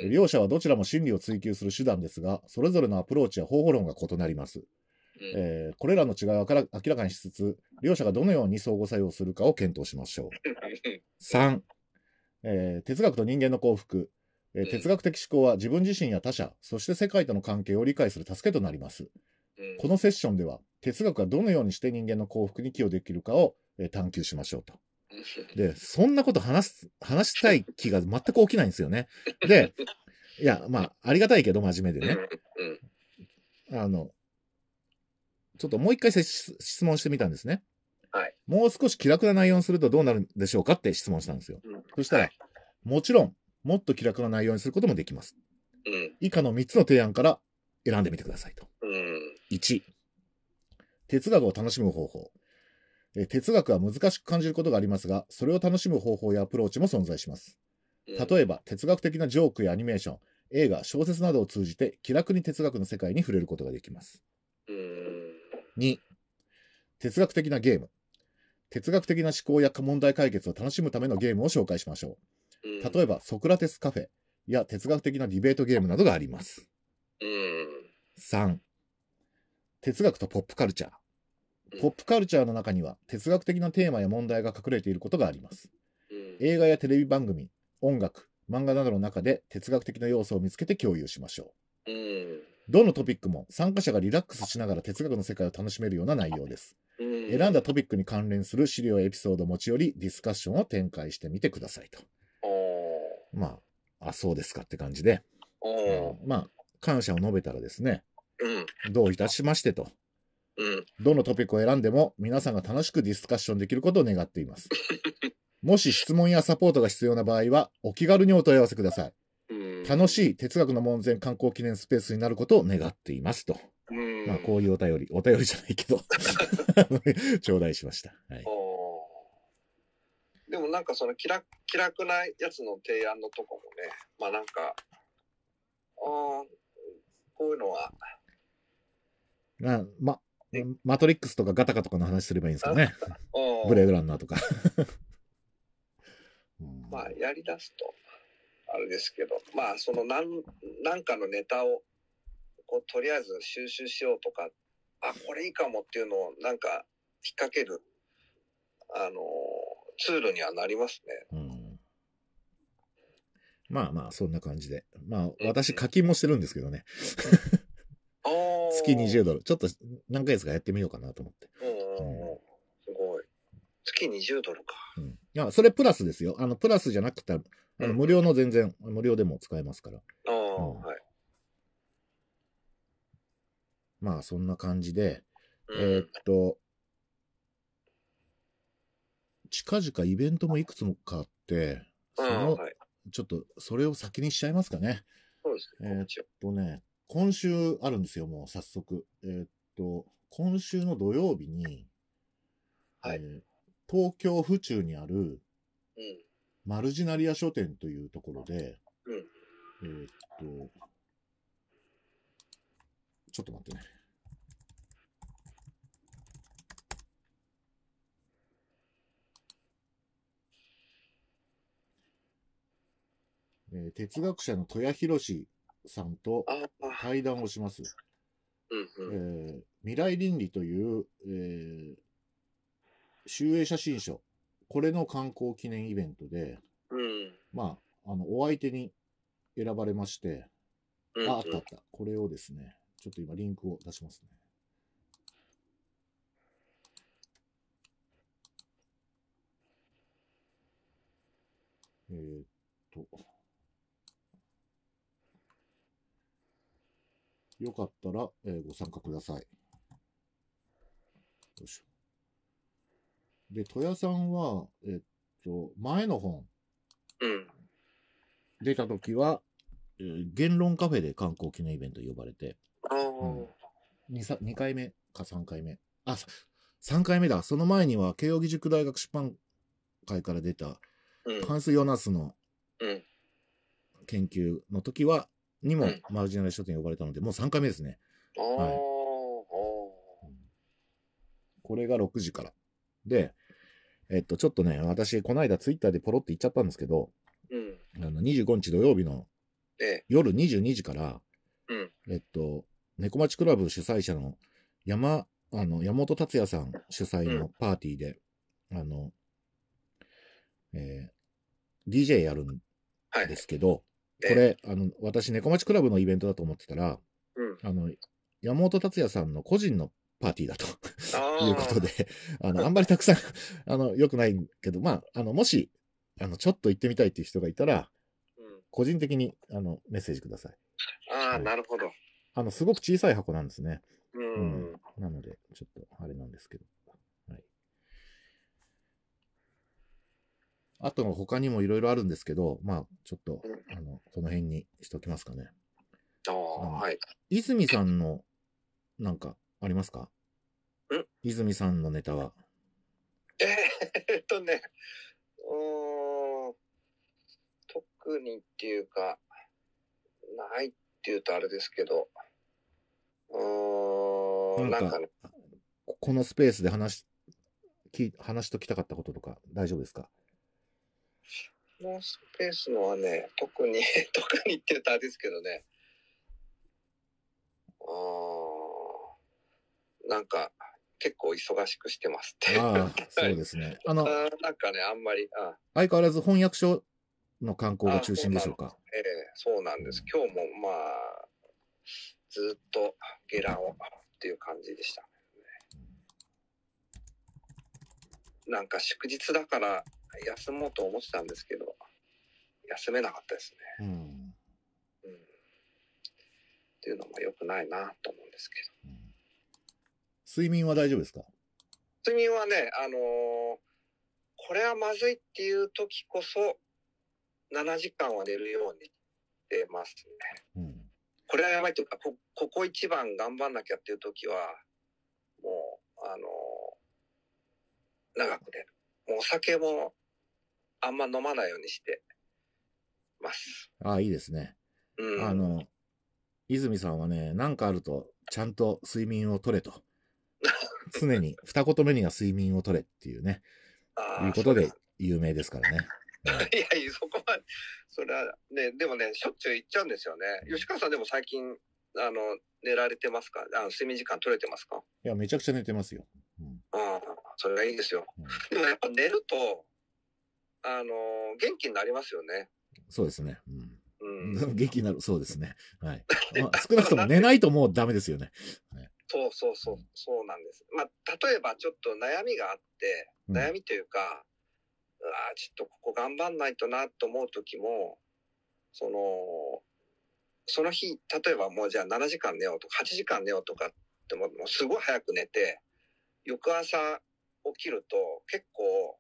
うん。両者はどちらも真理を追求する手段ですが、それぞれのアプローチや方法論が異なります。うんえーこれらの違いを明らかにしつつ、両者がどのように相互作用するかを検討しましょう。3、えー哲学と人間の幸福、えーうん哲学的思考は自分自身や他者、そして世界との関係を理解する助けとなります。うんこのセッションでは、哲学がどのようにして人間の幸福に寄与できるかを、えー探求しましょうと。で、[laughs] そんなこと話す、話したい気が全く起きないんですよね。で、いや、まあ、ありがたいけど真面目でね。うん。あの、ちょっともう一回せ質質問してみたんですね。はい。もう少し気楽な内容にするとどうなるんでしょうかって質問したんですよ。うんそしたら、はいもちろん、もっと気楽な内容にすることもできます。うん。以下の3つの提案から選んでみてくださいと。うん。1、哲学を楽しむ方法。えー哲学は難しく感じることがありますが、それを楽しむ方法やアプローチも存在します。例えば、哲学的なジョークやアニメーション、映画、小説などを通じて気楽に哲学の世界に触れることができます。うん。2、哲学的なゲーム。哲学的な思考や問題解決を楽しむためのゲームを紹介しましょう。例えば、ソクラテスカフェや哲学的なディベートゲームなどがあります。うん。3、哲学とポップカルチャー。ポップカルチャーの中には哲学的なテーマや問題が隠れていることがあります。うん。映画やテレビ番組、音楽、漫画などの中で哲学的な要素を見つけて共有しましょう。うん。どのトピックも参加者がリラックスしながら哲学の世界を楽しめるような内容です。うん。選んだトピックに関連する資料やエピソードを持ち寄り、ディスカッションを展開してみてくださいと。まあ、あ、そうですかって感じで、まあ、感謝を述べたらですね、うん。どういたしましてと。うん。どのトピックを選んでも皆さんが楽しくディスカッションできることを願っています。[laughs] もし質問やサポートが必要な場合は、お気軽にお問い合わせください。うん。楽しい哲学の門前観光記念スペースになることを願っていますと。うん。まあ、こういうお便り、お便りじゃないけど、[laughs] 頂戴しました。はい。でもなんかその気楽気楽なやつの提案のとこもね、まあなんか、ああ、こういうのは、まあ、ま、マトリックスとかガタカとかの話すればいいんですかね。ブレードランナーとか。う [laughs] んまあやりだすと、あれですけど、まあそのなんなんかのネタを、こうとりあえず収集しようとか、あ、これいいかもっていうのをなんか引っ掛ける、あのー、ツールにはなりますね。うんまあまあ、そんな感じで。まあ、私課金もしてるんですけどね。月20ドル。ちょっと何ヶ月かやってみようかなと思って。うんうんうんすごい。月20ドルか。うん。いや、それプラスですよ。あの、プラスじゃなくて、あの、うん無料の全然、無料でも使えますから。ああ、うんはい。まあ、そんな感じで、うんえーっと、近々イベントもいくつもかあって、そうんの、はい。ちょっと、それを先にしちゃいますかね。そうですね。えーっとね、今週あるんですよ、もう早速。えーっと、今週の土曜日に、はいえー東京府中にあるうん。マルジナリア書店というところで、うんえーっと、ちょっと待ってね。えー哲学者の戸谷博さんと対談をします。うんえうん。ー未来倫理という、えー集英写真書。これの観光記念イベントで、うん。まあ、あの、お相手に選ばれまして、うん。あ、あったあった。これをですね、ちょっと今リンクを出しますね。えーっと。よかったら、えーご参加ください。よいしょ。で、戸谷さんは、えっと、前の本うん。出た時は、えー言論カフェで観光記念イベント呼ばれて、ああ、うん 2, さ2回目か3回目。あ、3回目だ。その前には、慶應義塾大学出版会から出た、うん。ハンス・ヨナスのうん。研究の時は、にもうんマルジナル書店に呼ばれたので、もう3回目ですね。はいこれが6時から。で、えっと、ちょっとね、私、この間ツイッターでポロって言っちゃったんですけど、うん。あの、25日土曜日のええ。夜22時から、うん。えっと、猫町クラブ主催者の山、あの、山本達也さん主催のパーティーで、あの、えー DJ やるんはい。ですけど、えこれ、あの、私、猫町クラブのイベントだと思ってたら、うん。あの、山本達也さんの個人のパーティーだと。[laughs] いうことで、あの、あんまりたくさん、あの、良くないけど、まあ、あの、もし、あの、ちょっと行ってみたいっていう人がいたら、うん。個人的に、あの、メッセージください。ああ、なるほど。あの、すごく小さい箱なんですね。うん。なので、ちょっと、あれなんですけど。はい。あと、他にもいろいろあるんですけど、まあ、ちょっと、あの、この辺にしときますかね。ああ、のはい。泉さんの、なんか、ありますか？ん？泉さんのネタは。えーっとね、うーん、特にっていうか、ないっていうとあれですけど、うーん、なんんかね、ここのスペースで話し、き話しときたかったこととか大丈夫ですか？このスペースのはね、特に、[laughs] 特にって言うとあれですけどね、うーん、なんか、結構忙しくしてますって。ああ、そうですね。[laughs] あの、あーなんかね、あんまり、あ相変わらず翻訳書の観光が中心でしょうか？ええそうなんです。今日もまあ、ずっとゲラをっていう感じでした、ね。なんか祝日だから休もうと思ってたんですけど、休めなかったですね。うん。うん。っていうのも良くないなと思うんですけど。うん睡眠は大丈夫ですか？睡眠はね、あのーこれはまずいっていう時こそ、7時間は寝るようにしてますね。うん。これはやばいというか、こここ一番頑張んなきゃっていう時は、もう、あのー長く寝る。もうお酒もあんま飲まないようにしてます。ああ、いいですね。うん。あの、泉さんはね、なんかあると、ちゃんと睡眠をとれと。[laughs] 常に、二言目には睡眠をとれっていうね、いうことで有名ですからね。[laughs] いやいや、そこは、それはね、でもね、しょっちゅう行っちゃうんですよね。吉川さんでも最近、あの、寝られてますか？あの睡眠時間取れてますか？いや、めちゃくちゃ寝てますよ。うん。ああ、それがいいですよ。うんでもやっぱ寝ると、あの、元気になりますよね。そうですね。ううん。ん。[laughs] 元気になる、そうですね。はい。[laughs] まあ、少なくとも寝ないともうダメですよね。そうそうそう、そうなんです。まあ、例えばちょっと悩みがあって、うん悩みというか、うわーちょっとここ頑張んないとなと思う時も、その、その日、例えばもうじゃあ7時間寝ようとか、8時間寝ようとかっても、もうすごい早く寝て、翌朝起きると結構、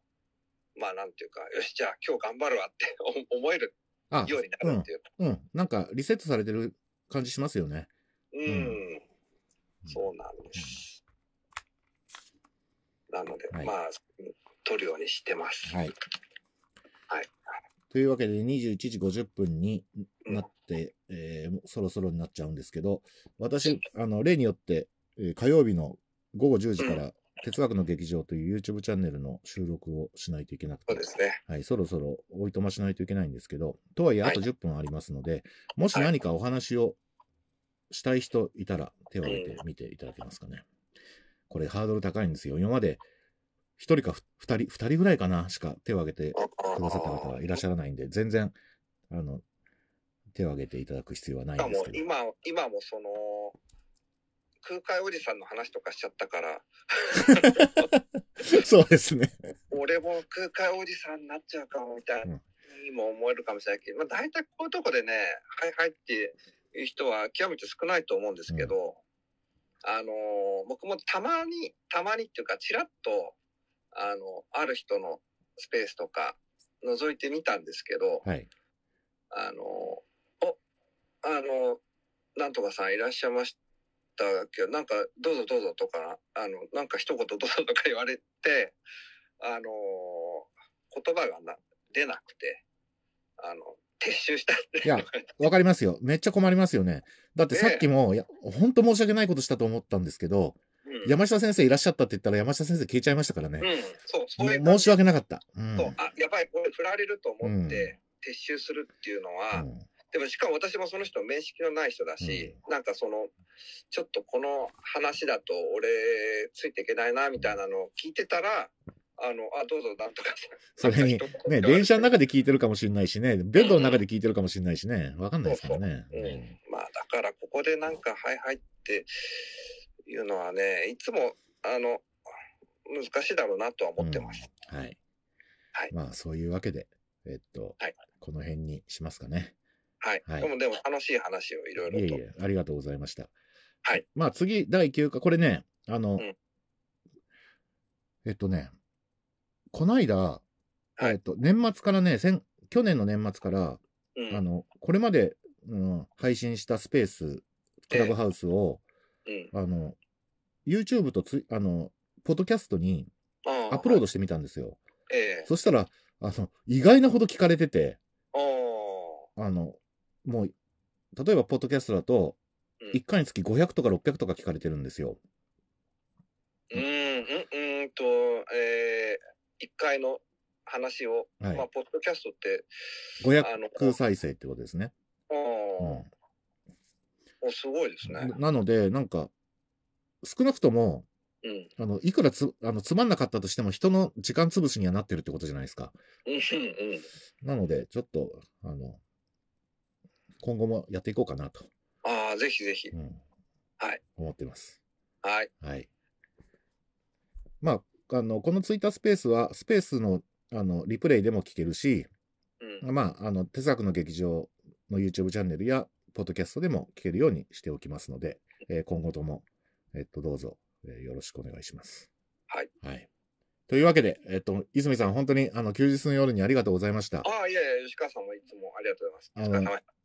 まあなんていうか、よし、じゃあ今日頑張るわって [laughs] 思えるあ、ようになるっていうか。うん。なんか、リセットされてる感じしますよね。うん、んそうなんです。なので、はいまあ、取るようにしてます。はい。はい。というわけで、21時50分になって、えーもうそろそろになっちゃうんですけど、私、あの、例によって、えー火曜日の午後10時から、哲学の劇場という YouTube チャンネルの収録をしないといけなくてそうで、すね。はい、そろそろおいとましないといけないんですけど、とはいえあと10分ありますので、もし何かお話をしたい人いたら手を挙げてみていただけますかね。これハードル高いんですよ。今まで1人か2人、2人ぐらいかなしか手を挙げてくださった方はいらっしゃらないんで、全然、あの、手を挙げていただく必要はないあんですけど。今、今もその、空海おじさんの話とかしちゃったから、[laughs] そうですね。俺も空海おじさんになっちゃうかもみたいな、にも思えるかもしれないけど、まあ大体こういうとこでね、はいはいっていう人は極めて少ないと思うんですけど、あのー僕もたまに、たまにっていうか、ちらっと、あの、ある人のスペースとか覗いてみたんですけど、はい。あの、お、あの、なんとかさんいらっしゃいましたけど、なんか、どうぞどうぞとか、あの、なんか一言どうぞとか言われて、あの、言葉がな出なくて、あの、撤収したっていやわかりますよ。めっちゃ困りますよね。だってさっきも、いや、本当申し訳ないことしたと思ったんですけど、うん、山下先生いらっしゃったって言ったら山下先生消えちゃいましたからね。うん、そう、そういうも申し訳なかった。うん。そうあ、やばい、これ振られると思って、撤収するっていうのは、うんでもしかも私もその人面識のない人だし、なんかその、ちょっとこの話だと俺ついていけないなみたいなのを聞いてたら、あの、あ、どうぞなんとか。それに、ね、電車の中で聞いてるかもしれないしね、ベッドの中で聞いてるかもしれないしね、わかんないですからね。うん。まあだからここでなんか、はいはいっていうのはね、いつも、あの、難しいだろうなとは思ってます。うんはい。はいまあ、そういうわけで、えっと、はいこの辺にしますかね。はい。はいでもでも楽しい話をいろいろと。いえいえ、ありがとうございました。はい。まあ、次、第9回、これね、あの、うんえっとね、こないだ、はいえっと、年末からね、先去年の年末から、うんあの、これまでうん、配信したスペース、クラブハウスを、うん。あの、YouTube とつ、あの、ポッドキャストにアップロードしてみたんですよ。ええそしたら、あの、意外なほど聞かれてて、ああ。あの、もう、例えば、ポッドキャストだと、うん1回につき500とか600とか聞かれてるんですよ。うん、うん、うんと、えー、一回の話を、はいまあ、ポッドキャストって、あの500再生ってことですね。ああ、うんおすごいですね。なので、なんか、少なくとも、うん。あの、いくらつ、あの、つまんなかったとしても人の時間潰しにはなってるってことじゃないですか。うん、うん。なので、ちょっと、あの、今後もやっていこうかなと、ああ、ぜひぜひう。ん、はい。思ってます。はい。はい。まあ、あの、このツイッタースペースは、スペースの、あの、リプレイでも聞けるし、うん。まあ、あの、哲学の劇場の YouTube チャンネルや、ポッドキャストでも聞けるようにしておきますので、えー今後とも、えっと、どうぞ、えーよろしくお願いします。はい。はい。というわけで、えっと、泉さん、本当に、あの、休日の夜にありがとうございました。ああ、いやいや、吉川さんもいつもありがとうございます。あ疲れ様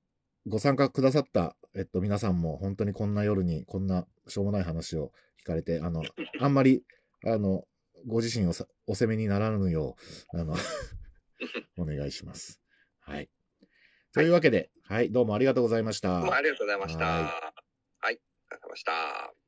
ご参加くださった、えっと、皆さんも、本当にこんな夜に、こんなしょうもない話を聞かれて、あの、あんまり、あの、ご自身をさお責めにならぬよう、あの、[laughs] お願いします。はい。というわけで、はい、どうもありがとうございました。どうもありがとうございました。ははい。お疲れ様でした。